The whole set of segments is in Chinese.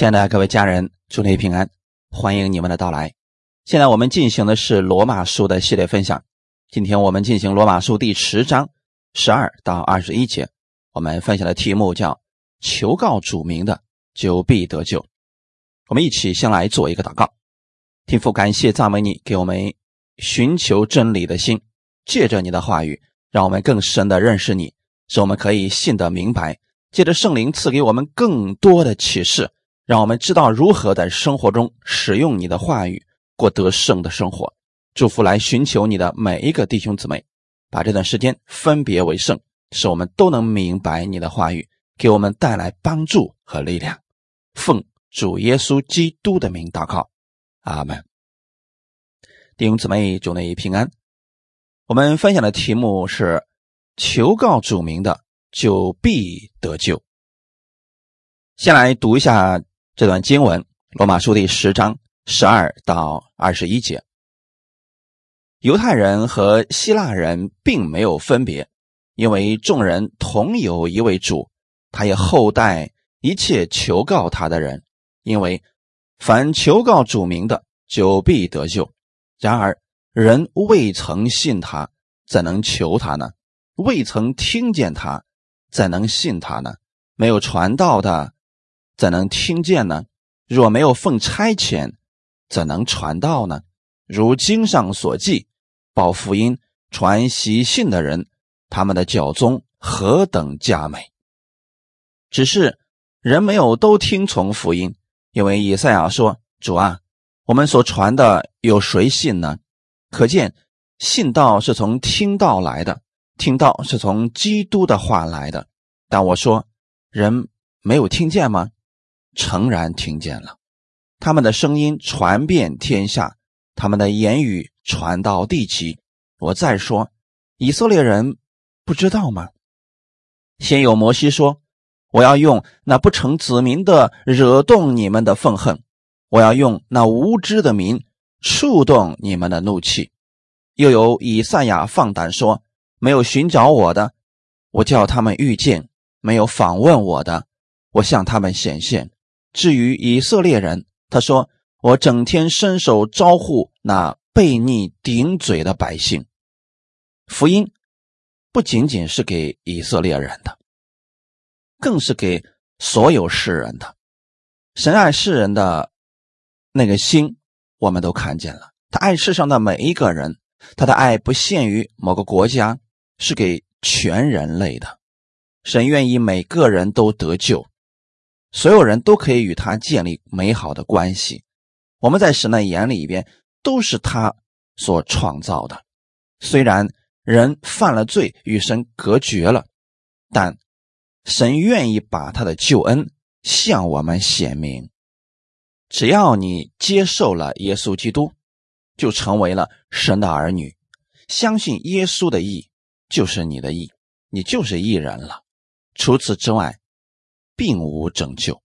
亲爱的各位家人，祝你平安，欢迎你们的到来。现在我们进行的是罗马书的系列分享，今天我们进行罗马书第十章十二到二十一节。我们分享的题目叫“求告主名的，就必得救”。我们一起先来做一个祷告，天父，感谢赞美你，给我们寻求真理的心，借着你的话语，让我们更深的认识你，使我们可以信得明白。借着圣灵赐给我们更多的启示。让我们知道如何在生活中使用你的话语，过得胜的生活。祝福来寻求你的每一个弟兄姊妹，把这段时间分别为圣，使我们都能明白你的话语，给我们带来帮助和力量。奉主耶稣基督的名祷告，阿门。弟兄姊妹，祝你平安。我们分享的题目是：求告主名的，就必得救。先来读一下。这段经文，《罗马书》第十章十二到二十一节，犹太人和希腊人并没有分别，因为众人同有一位主，他也厚待一切求告他的人，因为凡求告主名的，就必得救。然而人未曾信他，怎能求他呢？未曾听见他，怎能信他呢？没有传道的。怎能听见呢？若没有奉差遣，怎能传道呢？如经上所记，报福音、传喜信的人，他们的教宗何等佳美！只是人没有都听从福音，因为以赛亚说：“主啊，我们所传的有谁信呢？”可见信道是从听道来的，听道是从基督的话来的。但我说，人没有听见吗？诚然听见了，他们的声音传遍天下，他们的言语传到地极。我再说，以色列人不知道吗？先有摩西说：“我要用那不成子民的惹动你们的愤恨，我要用那无知的民触动你们的怒气。”又有以赛亚放胆说：“没有寻找我的，我叫他们遇见；没有访问我的，我向他们显现。”至于以色列人，他说：“我整天伸手招呼那悖逆顶嘴的百姓。福音不仅仅是给以色列人的，更是给所有世人的。神爱世人的那个心，我们都看见了。他爱世上的每一个人，他的爱不限于某个国家，是给全人类的。神愿意每个人都得救。”所有人都可以与他建立美好的关系。我们在神的眼里边都是他所创造的。虽然人犯了罪，与神隔绝了，但神愿意把他的救恩向我们显明。只要你接受了耶稣基督，就成为了神的儿女。相信耶稣的义就是你的义，你就是义人了。除此之外。并无拯救，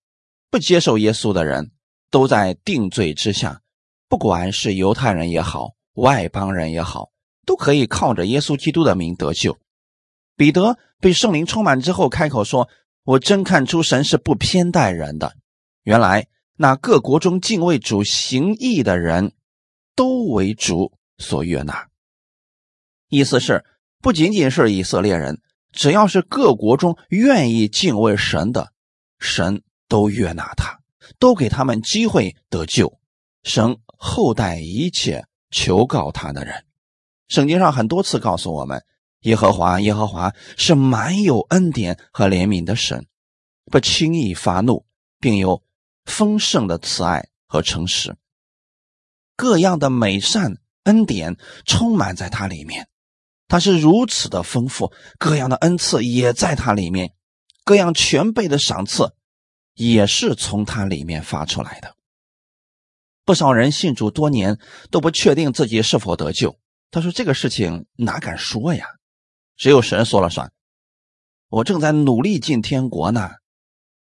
不接受耶稣的人都在定罪之下。不管是犹太人也好，外邦人也好，都可以靠着耶稣基督的名得救。彼得被圣灵充满之后，开口说：“我真看出神是不偏待人的。原来那各国中敬畏主行义的人，都为主所悦纳。”意思是，不仅仅是以色列人，只要是各国中愿意敬畏神的。神都悦纳他，都给他们机会得救。神厚待一切求告他的人。圣经上很多次告诉我们，耶和华耶和华是满有恩典和怜悯的神，不轻易发怒，并有丰盛的慈爱和诚实。各样的美善恩典充满在他里面，他是如此的丰富，各样的恩赐也在他里面。各样全备的赏赐，也是从他里面发出来的。不少人信主多年都不确定自己是否得救。他说：“这个事情哪敢说呀？只有神说了算。我正在努力进天国呢。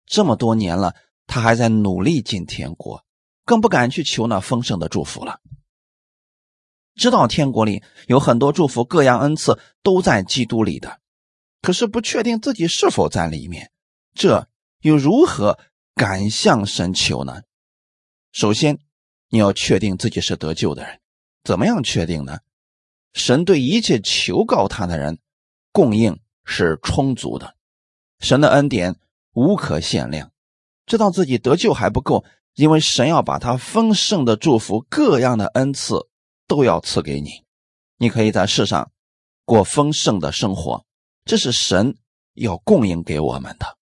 这么多年了，他还在努力进天国，更不敢去求那丰盛的祝福了。知道天国里有很多祝福，各样恩赐都在基督里的。”可是不确定自己是否在里面，这又如何敢向神求呢？首先，你要确定自己是得救的人。怎么样确定呢？神对一切求告他的人供应是充足的，神的恩典无可限量。知道自己得救还不够，因为神要把他丰盛的祝福、各样的恩赐都要赐给你。你可以在世上过丰盛的生活，这是神要供应给我们的。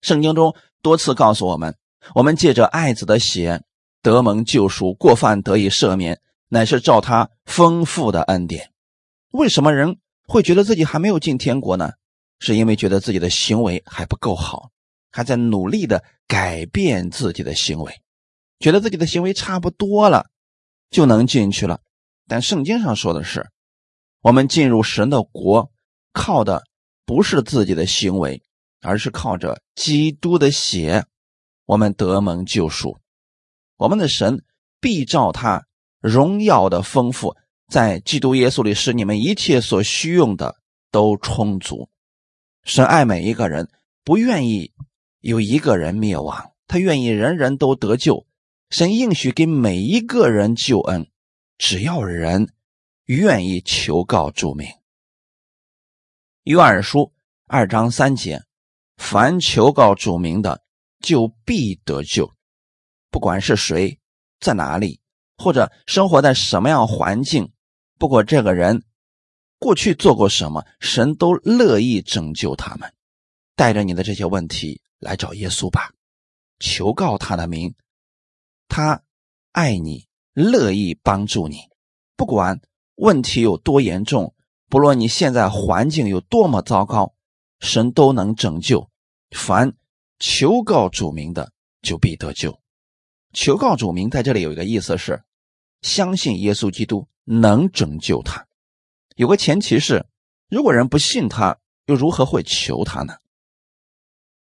圣经中多次告诉我们，我们借着爱子的血得蒙救赎，过犯得以赦免，乃是照他丰富的恩典。为什么人会觉得自己还没有进天国呢？是因为觉得自己的行为还不够好，还在努力的改变自己的行为，觉得自己的行为差不多了，就能进去了。但圣经上说的是，我们进入神的国，靠的不是自己的行为。而是靠着基督的血，我们得蒙救赎。我们的神必照他荣耀的丰富，在基督耶稣里，使你们一切所需用的都充足。神爱每一个人，不愿意有一个人灭亡，他愿意人人都得救。神应许给每一个人救恩，只要人愿意求告主名。约珥书二章三节。凡求告主名的，就必得救。不管是谁，在哪里，或者生活在什么样环境，不过这个人过去做过什么，神都乐意拯救他们。带着你的这些问题来找耶稣吧，求告他的名，他爱你，乐意帮助你。不管问题有多严重，不论你现在环境有多么糟糕，神都能拯救。凡求告主名的，就必得救。求告主名在这里有一个意思是，相信耶稣基督能拯救他。有个前提是，如果人不信他，又如何会求他呢？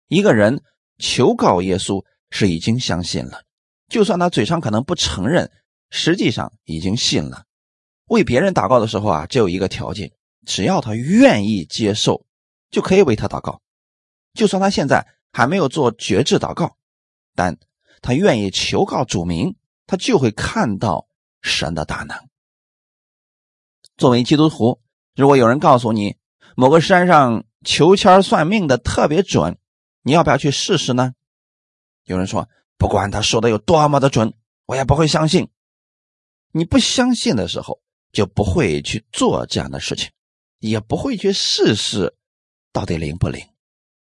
一个人求告耶稣是已经相信了，就算他嘴上可能不承认，实际上已经信了。为别人祷告的时候啊，只有一个条件，只要他愿意接受，就可以为他祷告。就算他现在还没有做绝志祷告，但他愿意求告主名，他就会看到神的大能。作为基督徒，如果有人告诉你某个山上求签算命的特别准，你要不要去试试呢？有人说，不管他说的有多么的准，我也不会相信。你不相信的时候，就不会去做这样的事情，也不会去试试到底灵不灵。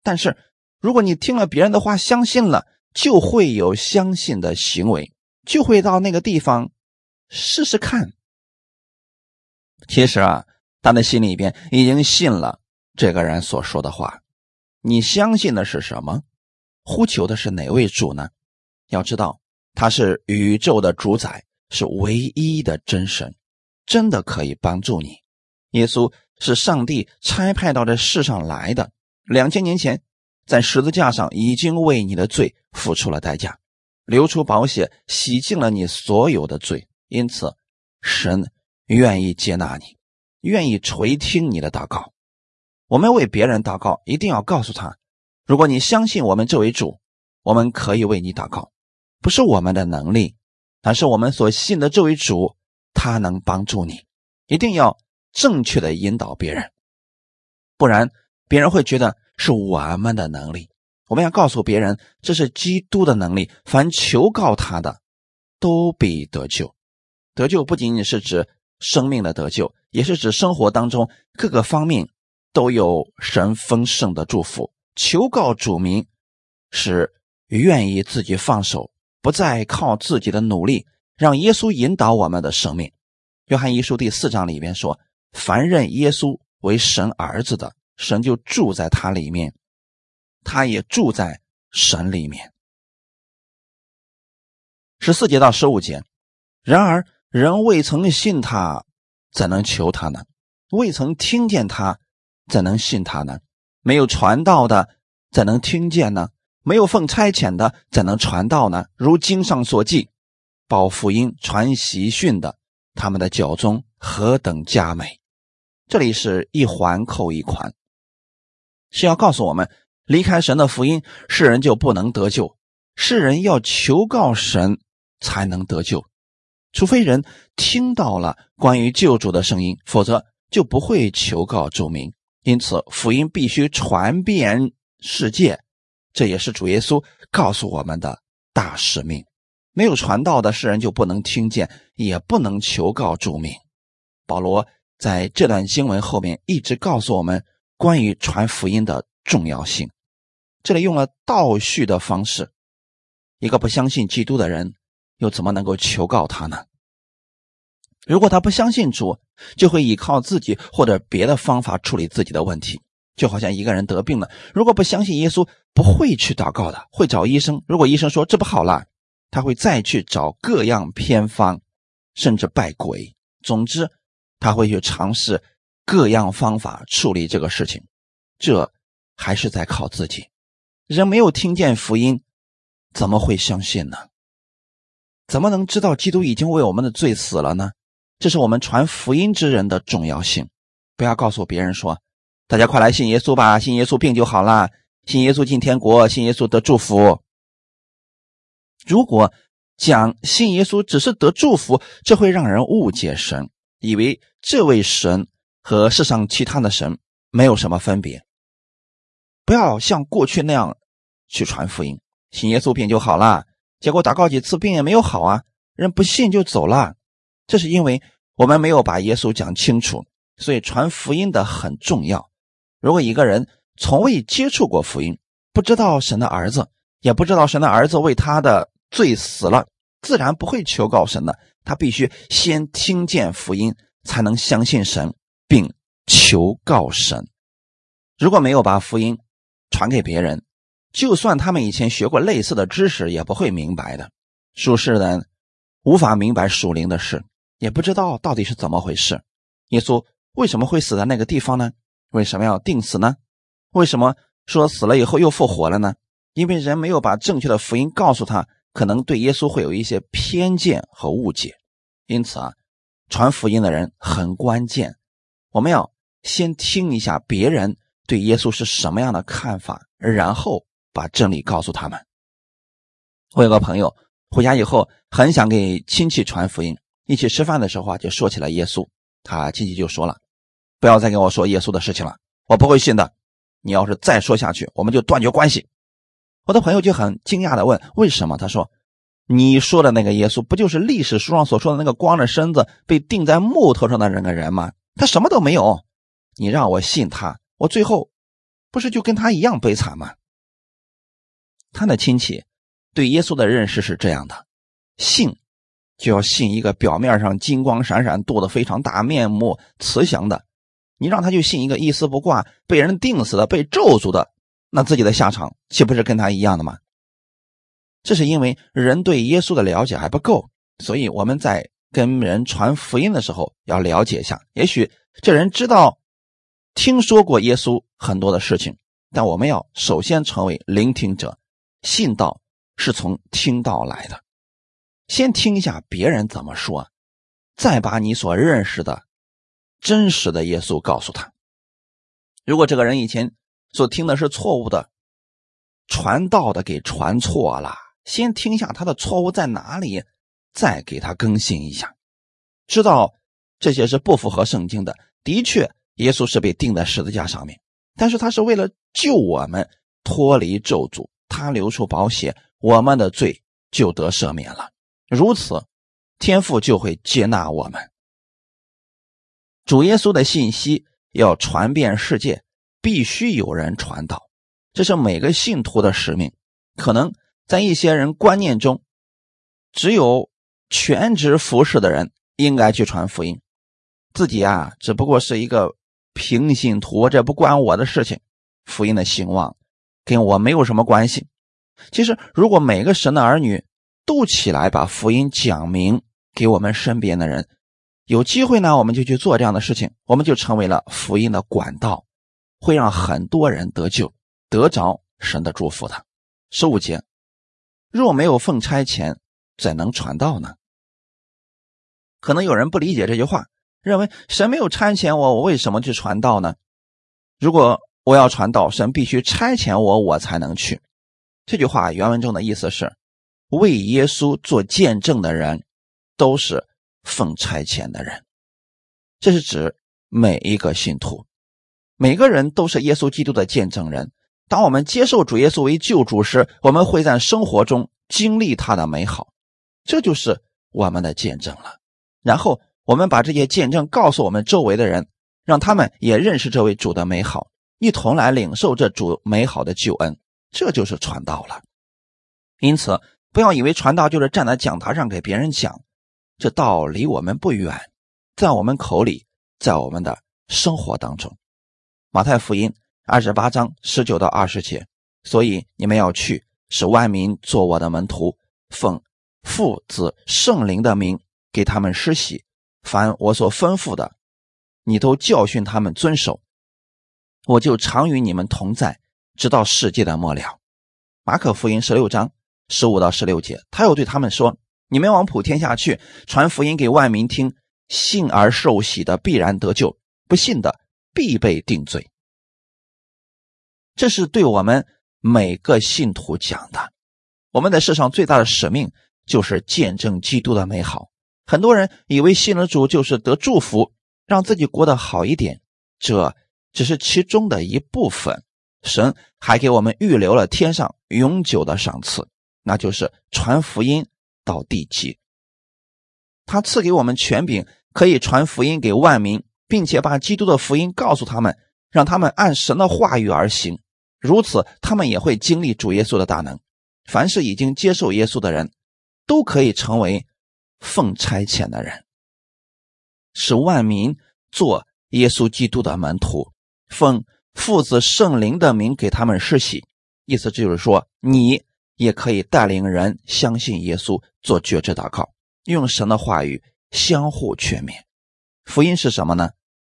但是，如果你听了别人的话，相信了，就会有相信的行为，就会到那个地方试试看。其实啊，他的心里边已经信了这个人所说的话。你相信的是什么？呼求的是哪位主呢？要知道，他是宇宙的主宰，是唯一的真神，真的可以帮助你。耶稣是上帝差派到这世上来的。两千年前，在十字架上已经为你的罪付出了代价，流出宝血，洗净了你所有的罪。因此，神愿意接纳你，愿意垂听你的祷告。我们为别人祷告，一定要告诉他：如果你相信我们这位主，我们可以为你祷告，不是我们的能力，而是我们所信的这位主，他能帮助你。一定要正确的引导别人，不然。别人会觉得是我们的能力，我们要告诉别人这是基督的能力。凡求告他的，都必得救。得救不仅仅是指生命的得救，也是指生活当中各个方面都有神丰盛的祝福。求告主名，是愿意自己放手，不再靠自己的努力，让耶稣引导我们的生命。约翰一书第四章里边说：“凡认耶稣为神儿子的。”神就住在他里面，他也住在神里面。十四节到十五节，然而人未曾信他，怎能求他呢？未曾听见他，怎能信他呢？没有传道的，怎能听见呢？没有奉差遣的，怎能传道呢？如经上所记，报福音、传喜讯的，他们的脚中何等佳美！这里是一环扣一环。是要告诉我们，离开神的福音，世人就不能得救。世人要求告神才能得救，除非人听到了关于救主的声音，否则就不会求告主名。因此，福音必须传遍世界，这也是主耶稣告诉我们的大使命。没有传道的世人就不能听见，也不能求告主名。保罗在这段经文后面一直告诉我们关于传福音的重要性。这里用了倒叙的方式，一个不相信基督的人又怎么能够求告他呢？如果他不相信主，就会依靠自己或者别的方法处理自己的问题。就好像一个人得病了，如果不相信耶稣，不会去祷告的，会找医生。如果医生说治不好了，他会再去找各样偏方，甚至拜鬼。总之，他会去尝试各样方法处理这个事情。这还是在靠自己。人没有听见福音，怎么会相信呢？怎么能知道基督已经为我们的罪死了呢？这是我们传福音之人的重要性。不要告诉别人说：“大家快来信耶稣吧，信耶稣病就好了，信耶稣进天国，信耶稣得祝福。”如果讲信耶稣只是得祝福，这会让人误解神，以为这位神和世上其他的神没有什么分别。不要像过去那样去传福音，信耶稣病就好了。结果祷告几次，病也没有好啊，人不信就走了。这是因为我们没有把耶稣讲清楚，所以传福音的很重要。如果一个人从未接触过福音，不知道神的儿子，也不知道神的儿子为他的罪死了，自然不会求告神的。他必须先听见福音，才能相信神，并求告神。如果没有把福音，传给别人，就算他们以前学过类似的知识，也不会明白的。属世人无法明白属灵的事，也不知道到底是怎么回事。耶稣为什么会死在那个地方呢？为什么要定死呢？为什么说死了以后又复活了呢？因为人没有把正确的福音告诉他，可能对耶稣会有一些偏见和误解。因此啊，传福音的人很关键。我们要先听一下别人。对耶稣是什么样的看法？然后把真理告诉他们。我有个朋友回家以后很想给亲戚传福音，一起吃饭的时候啊，就说起了耶稣。他亲戚就说了：“不要再跟我说耶稣的事情了，我不会信的。你要是再说下去，我们就断绝关系。”我的朋友就很惊讶的问：“为什么？”他说：“你说的那个耶稣，不就是历史书上所说的那个光着身子被钉在木头上的那个人吗？他什么都没有，你让我信他。”我最后不是就跟他一样悲惨吗？他的亲戚对耶稣的认识是这样的：信就要信一个表面上金光闪闪、肚子非常大、面目慈祥的；你让他就信一个一丝不挂、被人钉死的、被咒诅的，那自己的下场岂不是跟他一样的吗？这是因为人对耶稣的了解还不够，所以我们在跟人传福音的时候要了解一下。也许这人知道。听说过耶稣很多的事情，但我们要首先成为聆听者。信道是从听到来的，先听一下别人怎么说，再把你所认识的真实的耶稣告诉他。如果这个人以前所听的是错误的，传道的给传错了，先听一下他的错误在哪里，再给他更新一下，知道这些是不符合圣经的，的确。耶稣是被钉在十字架上面，但是他是为了救我们脱离咒诅，他流出宝血，我们的罪就得赦免了。如此，天父就会接纳我们。主耶稣的信息要传遍世界，必须有人传道，这是每个信徒的使命。可能在一些人观念中，只有全职服侍的人应该去传福音，自己啊，只不过是一个。平信徒，这不关我的事情。福音的兴旺跟我没有什么关系。其实，如果每个神的儿女都起来把福音讲明给我们身边的人，有机会呢，我们就去做这样的事情，我们就成为了福音的管道，会让很多人得救，得着神的祝福的。十五节，若没有奉差遣，怎能传道呢？可能有人不理解这句话。认为神没有差遣我，我为什么去传道呢？如果我要传道，神必须差遣我，我才能去。这句话原文中的意思是，为耶稣做见证的人都是奉差遣的人。这是指每一个信徒，每个人都是耶稣基督的见证人。当我们接受主耶稣为救主时，我们会在生活中经历他的美好，这就是我们的见证了。然后我们把这些见证告诉我们周围的人，让他们也认识这位主的美好。一同来领受这主美好的救恩，这就是传道了。因此，不要以为传道就是站在讲台上给别人讲，这道离我们不远，在我们口里，在我们的生活当中。马太福音二十八章十九到二十节，所以你们要去，使万民做我的门徒，奉父子圣灵的名给他们施洗，凡我所吩咐的，你都教训他们遵守。我就常与你们同在，直到世界的末了。马可福音十六章十五到十六节，他又对他们说：“你们往普天下去，传福音给万民听。信而受洗的必然得救，不信的必被定罪。”这是对我们每个信徒讲的。我们在世上最大的使命就是见证基督的美好。很多人以为信了主就是得祝福，让自己过得好一点。这。只是其中的一部分，神还给我们预留了天上永久的赏赐，那就是传福音到地极。他赐给我们权柄，可以传福音给万民，并且把基督的福音告诉他们，让他们按神的话语而行。如此，他们也会经历主耶稣的大能。凡是已经接受耶稣的人，都可以成为奉差遣的人，使万民做耶稣基督的门徒。奉父子圣灵的名给他们施洗，意思就是说，你也可以带领人相信耶稣，做觉知祷告，用神的话语相互劝勉。福音是什么呢？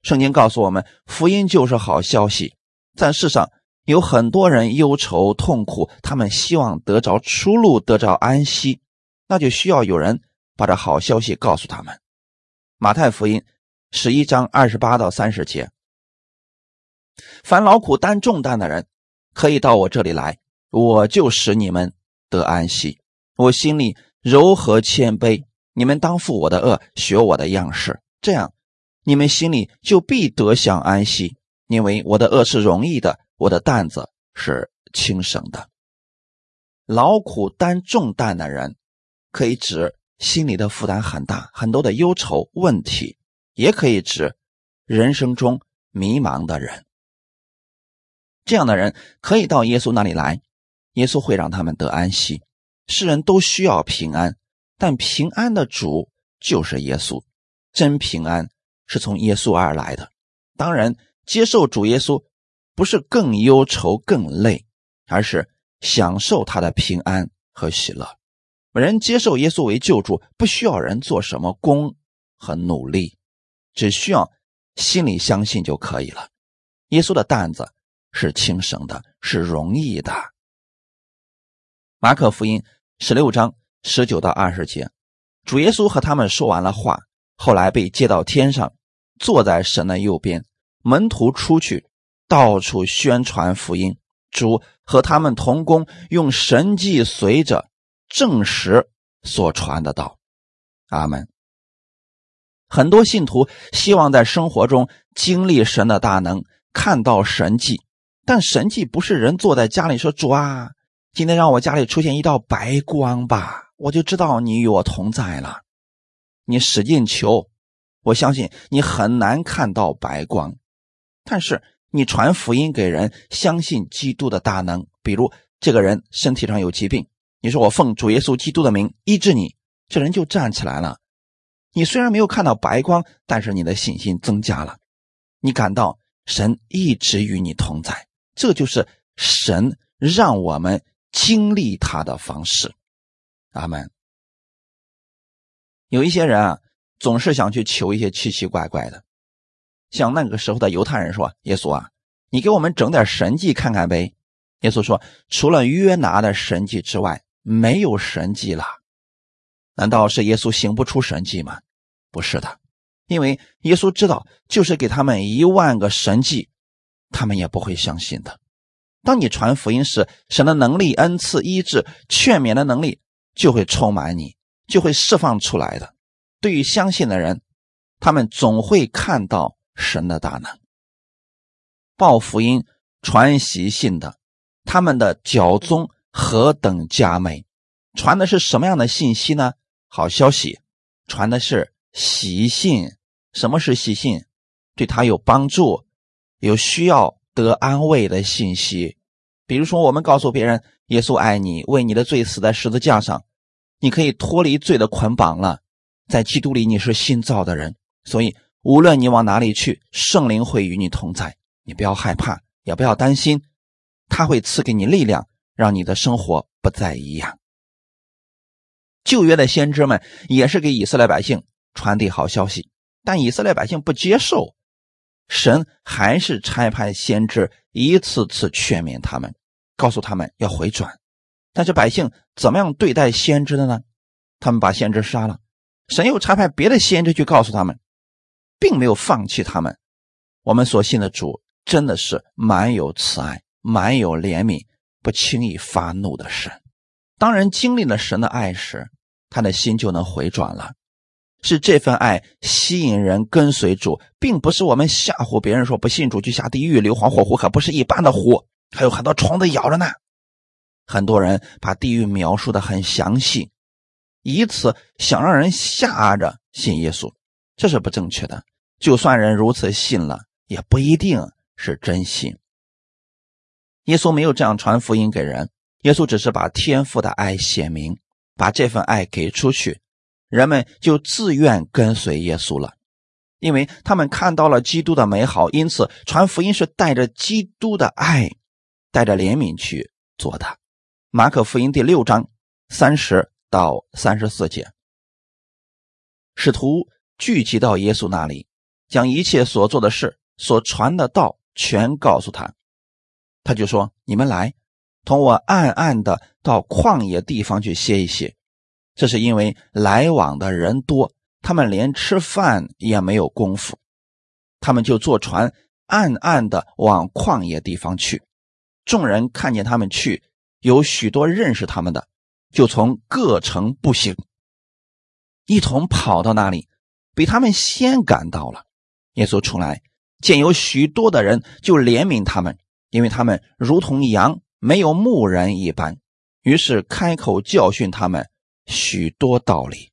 圣经告诉我们，福音就是好消息。在世上有很多人忧愁痛苦，他们希望得着出路，得着安息，那就需要有人把这好消息告诉他们。马太福音十一章二十八到三十节。凡劳苦担重担的人，可以到我这里来，我就使你们得安息。我心里柔和谦卑，你们当负我的恶，学我的样式，这样你们心里就必得享安息。因为我的恶是容易的，我的担子是轻省的。劳苦担重担的人，可以指心里的负担很大，很多的忧愁问题，也可以指人生中迷茫的人。这样的人可以到耶稣那里来，耶稣会让他们得安息。世人都需要平安，但平安的主就是耶稣。真平安是从耶稣而来的。当然，接受主耶稣不是更忧愁、更累，而是享受他的平安和喜乐。人接受耶稣为救主，不需要人做什么功和努力，只需要心里相信就可以了。耶稣的担子。是轻省的，是容易的。马可福音十六章十九到二十节，主耶稣和他们说完了话，后来被接到天上，坐在神的右边。门徒出去，到处宣传福音。主和他们同工，用神迹随着证实所传的道。阿门。很多信徒希望在生活中经历神的大能，看到神迹。但神迹不是人坐在家里说：“主啊，今天让我家里出现一道白光吧，我就知道你与我同在了。”你使劲求，我相信你很难看到白光。但是你传福音给人，相信基督的大能，比如这个人身体上有疾病，你说我奉主耶稣基督的名医治你，这人就站起来了。你虽然没有看到白光，但是你的信心增加了，你感到神一直与你同在。这就是神让我们经历他的方式，阿门。有一些人啊，总是想去求一些奇奇怪怪的，像那个时候的犹太人说：“耶稣啊，你给我们整点神迹看看呗。”耶稣说：“除了约拿的神迹之外，没有神迹了。”难道是耶稣行不出神迹吗？不是的，因为耶稣知道，就是给他们一万个神迹。他们也不会相信的。当你传福音时，神的能力、恩赐、医治、劝勉的能力就会充满你，就会释放出来的。对于相信的人，他们总会看到神的大能。报福音、传习信的，他们的脚踪何等佳美！传的是什么样的信息呢？好消息，传的是喜信。什么是喜信？对他有帮助、有需要得安慰的信息。比如说，我们告诉别人耶稣爱你，为你的罪死在十字架上，你可以脱离罪的捆绑了。在基督里，你是新造的人，所以无论你往哪里去，圣灵会与你同在。你不要害怕，也不要担心，他会赐给你力量，让你的生活不再一样。旧约的先知们也是给以色列百姓传递好消息，但以色列百姓不接受，神还是差派先知一次次劝勉他们，告诉他们要回转。但是百姓怎么样对待先知的呢？他们把先知杀了，神又差派别的先知去告诉他们，并没有放弃他们。我们所信的主。真的是蛮有慈爱、蛮有怜悯、不轻易发怒的神。当人经历了神的爱时，他的心就能回转了。是这份爱吸引人跟随主，并不是我们吓唬别人说不信主就下地狱、硫磺火湖，可不是一般的湖，还有很多虫子咬着呢。很多人把地狱描述的很详细，以此想让人吓着信耶稣，这是不正确的。就算人如此信了，也不一定。是真心。耶稣没有这样传福音给人，耶稣只是把天父的爱显明，把这份爱给出去，人们就自愿跟随耶稣了，因为他们看到了基督的美好，因此传福音是带着基督的爱，带着怜悯去做的。马可福音第六章三十到三十四节，使徒聚集到耶稣那里，将一切所做的事、所传的道。全告诉他，他就说：“你们来，同我暗暗的到旷野地方去歇一歇。这是因为来往的人多，他们连吃饭也没有功夫。他们就坐船，暗暗的往旷野地方去。众人看见他们去，有许多认识他们的，就从各城步行，一同跑到那里，比他们先赶到了。耶稣出来。”见有许多的人，就怜悯他们，因为他们如同羊没有牧人一般。于是开口教训他们许多道理。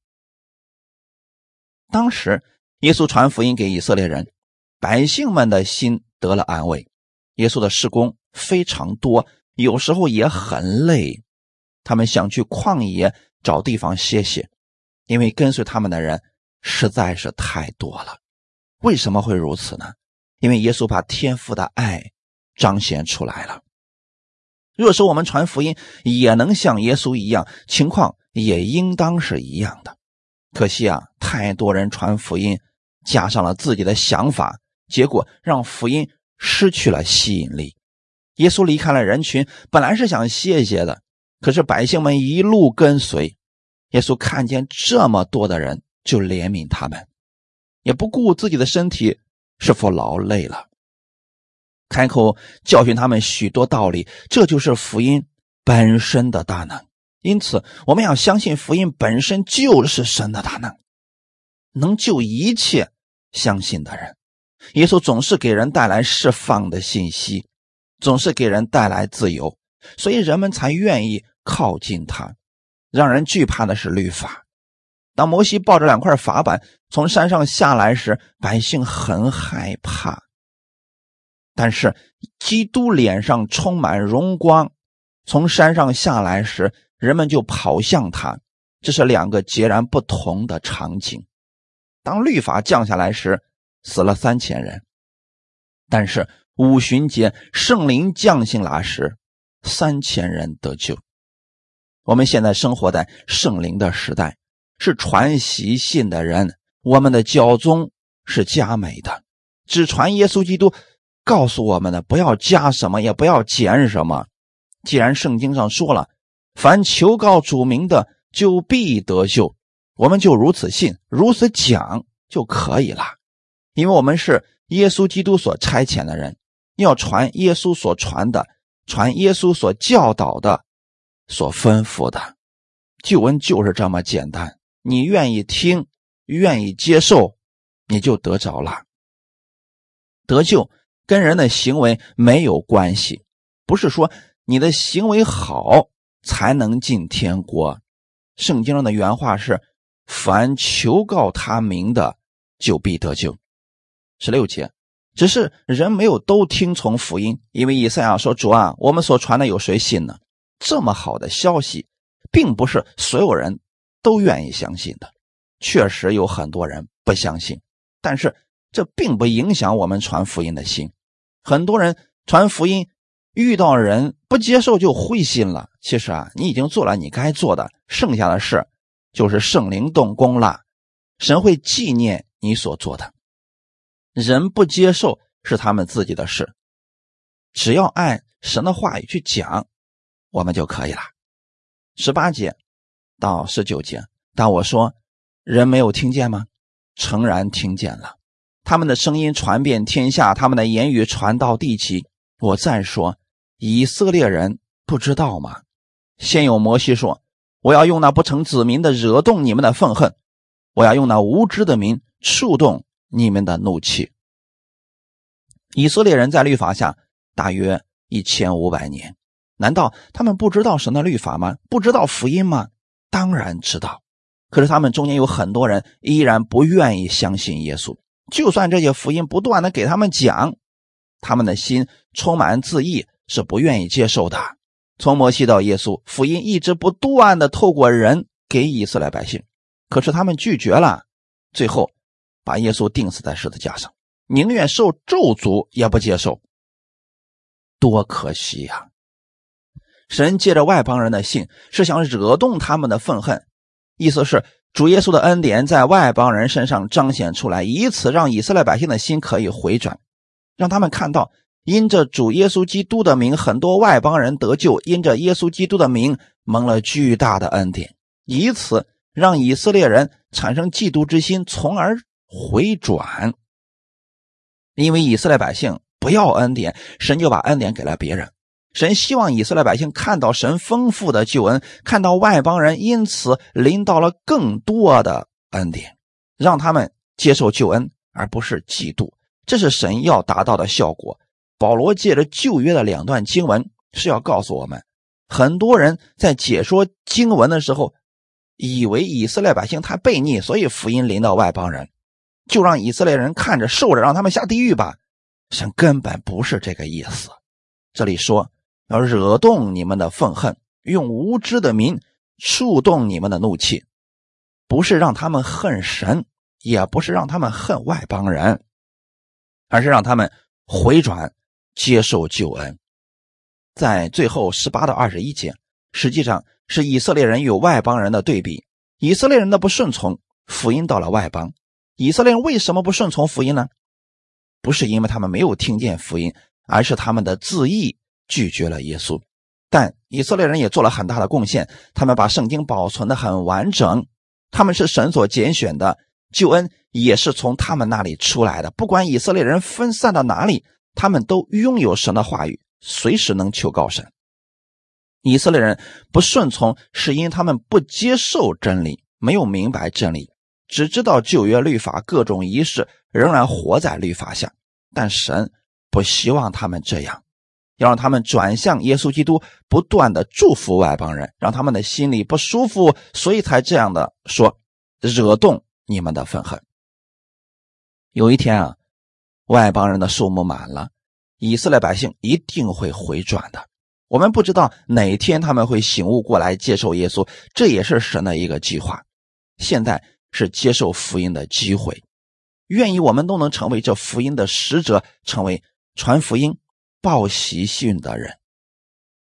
当时耶稣传福音给以色列人，百姓们的心得了安慰。耶稣的施工非常多，有时候也很累，他们想去旷野找地方歇歇，因为跟随他们的人实在是太多了。为什么会如此呢？因为耶稣把天父的爱彰显出来了。若是我们传福音也能像耶稣一样，情况也应当是一样的。可惜啊，太多人传福音加上了自己的想法，结果让福音失去了吸引力。耶稣离开了人群，本来是想歇歇的，可是百姓们一路跟随。耶稣看见这么多的人，就怜悯他们，也不顾自己的身体。是否劳累了？开口教训他们许多道理，这就是福音本身的大能。因此，我们要相信福音本身就是神的大能，能救一切相信的人。耶稣总是给人带来释放的信息，总是给人带来自由，所以人们才愿意靠近他。让人惧怕的是律法。当摩西抱着两块法板从山上下来时，百姓很害怕。但是基督脸上充满荣光，从山上下来时，人们就跑向他。这是两个截然不同的场景。当律法降下来时，死了三千人；但是五旬节圣灵降下来时，三千人得救。我们现在生活在圣灵的时代。是传习信的人，我们的教宗是加美的，只传耶稣基督告诉我们的，不要加什么，也不要减什么。既然圣经上说了，凡求告主名的，就必得救，我们就如此信，如此讲就可以了。因为我们是耶稣基督所差遣的人，要传耶稣所传的，传耶稣所教导的，所吩咐的。救恩就是这么简单，你愿意听，愿意接受，你就得着了。得救跟人的行为没有关系，不是说你的行为好才能进天国。圣经上的原话是：“凡求告他名的，就必得救。”十六节，只是人没有都听从福音，因为以赛亚说：“主啊，我们所传的有谁信呢？”这么好的消息，并不是所有人都愿意相信的。确实有很多人不相信，但是。这并不影响我们传福音的心。很多人传福音遇到人不接受就灰心了。其实啊，你已经做了你该做的，剩下的事就是圣灵动工了，神会纪念你所做的。人不接受是他们自己的事，只要按神的话语去讲，我们就可以了。十八节到十九节，当我说人没有听见吗？诚然听见了。他们的声音传遍天下，他们的言语传到地极。我再说，以色列人不知道吗？先有摩西说：“我要用那不成子民的惹动你们的愤恨，我要用那无知的民触动你们的怒气。”以色列人在律法下大约一千五百年，难道他们不知道神的律法吗？不知道福音吗？当然知道。可是他们中间有很多人依然不愿意相信耶稣。就算这些福音不断的给他们讲，他们的心充满自义，是不愿意接受的。从摩西到耶稣，福音一直不断的透过人给以色列百姓，可是他们拒绝了，最后把耶稣钉死在十字架上，宁愿受咒诅也不接受。多可惜呀！神借着外邦人的信，是想惹动他们的愤恨，意思是。主耶稣的恩典在外邦人身上彰显出来，以此让以色列百姓的心可以回转，让他们看到，因着主耶稣基督的名，很多外邦人得救；因着耶稣基督的名，蒙了巨大的恩典，以此让以色列人产生嫉妒之心，从而回转。因为以色列百姓不要恩典，神就把恩典给了别人。神希望以色列百姓看到神丰富的救恩，看到外邦人因此临到了更多的恩典，让他们接受救恩，而不是嫉妒。这是神要达到的效果。保罗借着旧约的两段经文是要告诉我们，很多人在解说经文的时候，以为以色列百姓他悖逆，所以福音临到外邦人，就让以色列人看着受着，让他们下地狱吧。神根本不是这个意思。这里说。要惹动你们的愤恨，用无知的民触动你们的怒气，不是让他们恨神，也不是让他们恨外邦人，而是让他们回转接受救恩。在最后十八到二十一节，实际上是以色列人与外邦人的对比。以色列人的不顺从，福音到了外邦。以色列人为什么不顺从福音呢？不是因为他们没有听见福音，而是他们的自义。拒绝了耶稣，但以色列人也做了很大的贡献。他们把圣经保存的很完整，他们是神所拣选的，救恩也是从他们那里出来的。不管以色列人分散到哪里，他们都拥有神的话语，随时能求告神。以色列人不顺从，是因他们不接受真理，没有明白真理，只知道旧约律法各种仪式，仍然活在律法下。但神不希望他们这样。要让他们转向耶稣基督，不断的祝福外邦人，让他们的心里不舒服，所以才这样的说，惹动你们的愤恨。有一天啊，外邦人的数目满了，以色列百姓一定会回转的。我们不知道哪天他们会醒悟过来接受耶稣，这也是神的一个计划。现在是接受福音的机会，愿意我们都能成为这福音的使者，成为传福音。报喜讯的人，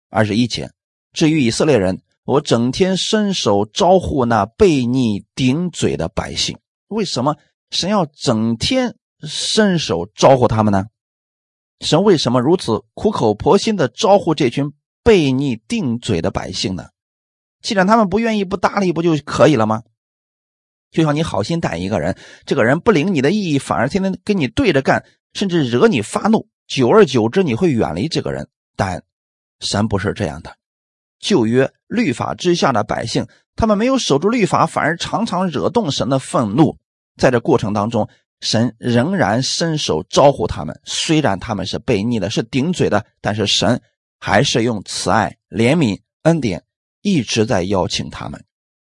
二十一节。至于以色列人，我整天伸手招呼那被逆顶嘴的百姓。为什么神要整天伸手招呼他们呢？神为什么如此苦口婆心的招呼这群被逆顶嘴的百姓呢？既然他们不愿意、不搭理，不就可以了吗？就像你好心待一个人，这个人不领你的意义，反而天天跟你对着干，甚至惹你发怒。久而久之你会远离这个人。但神不是这样的，旧约律法之下的百姓，他们没有守住律法，反而常常惹动神的愤怒。在这过程当中，神仍然伸手招呼他们，虽然他们是悖逆的，是顶嘴的，但是神还是用慈爱、怜悯、恩典一直在邀请他们。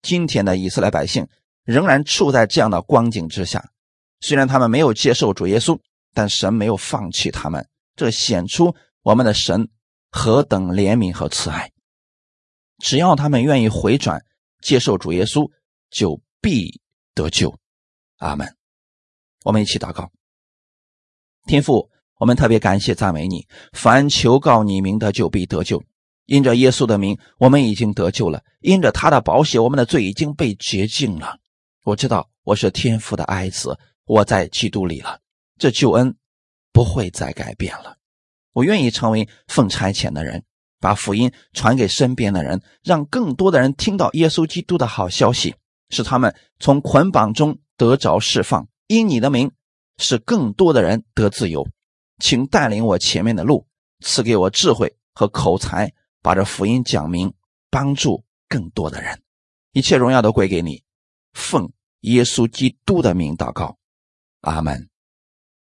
今天的以色列百姓仍然处在这样的光景之下，虽然他们没有接受主耶稣，但神没有放弃他们，这显出我们的神何等怜悯和慈爱。只要他们愿意回转，接受主耶稣，就必得救。阿门。我们一起祷告，天父，我们特别感谢赞美你。凡求告你名的，就必得救。因着耶稣的名，我们已经得救了；因着他的宝血，我们的罪已经被洁净了。我知道我是天父的爱子，我在基督里了。这救恩不会再改变了。我愿意成为奉差遣的人，把福音传给身边的人，让更多的人听到耶稣基督的好消息，使他们从捆绑中得着释放。因你的名，使更多的人得自由，请带领我前面的路，赐给我智慧和口才，把这福音讲明，帮助更多的人。一切荣耀都归给你，奉耶稣基督的名祷告，阿门。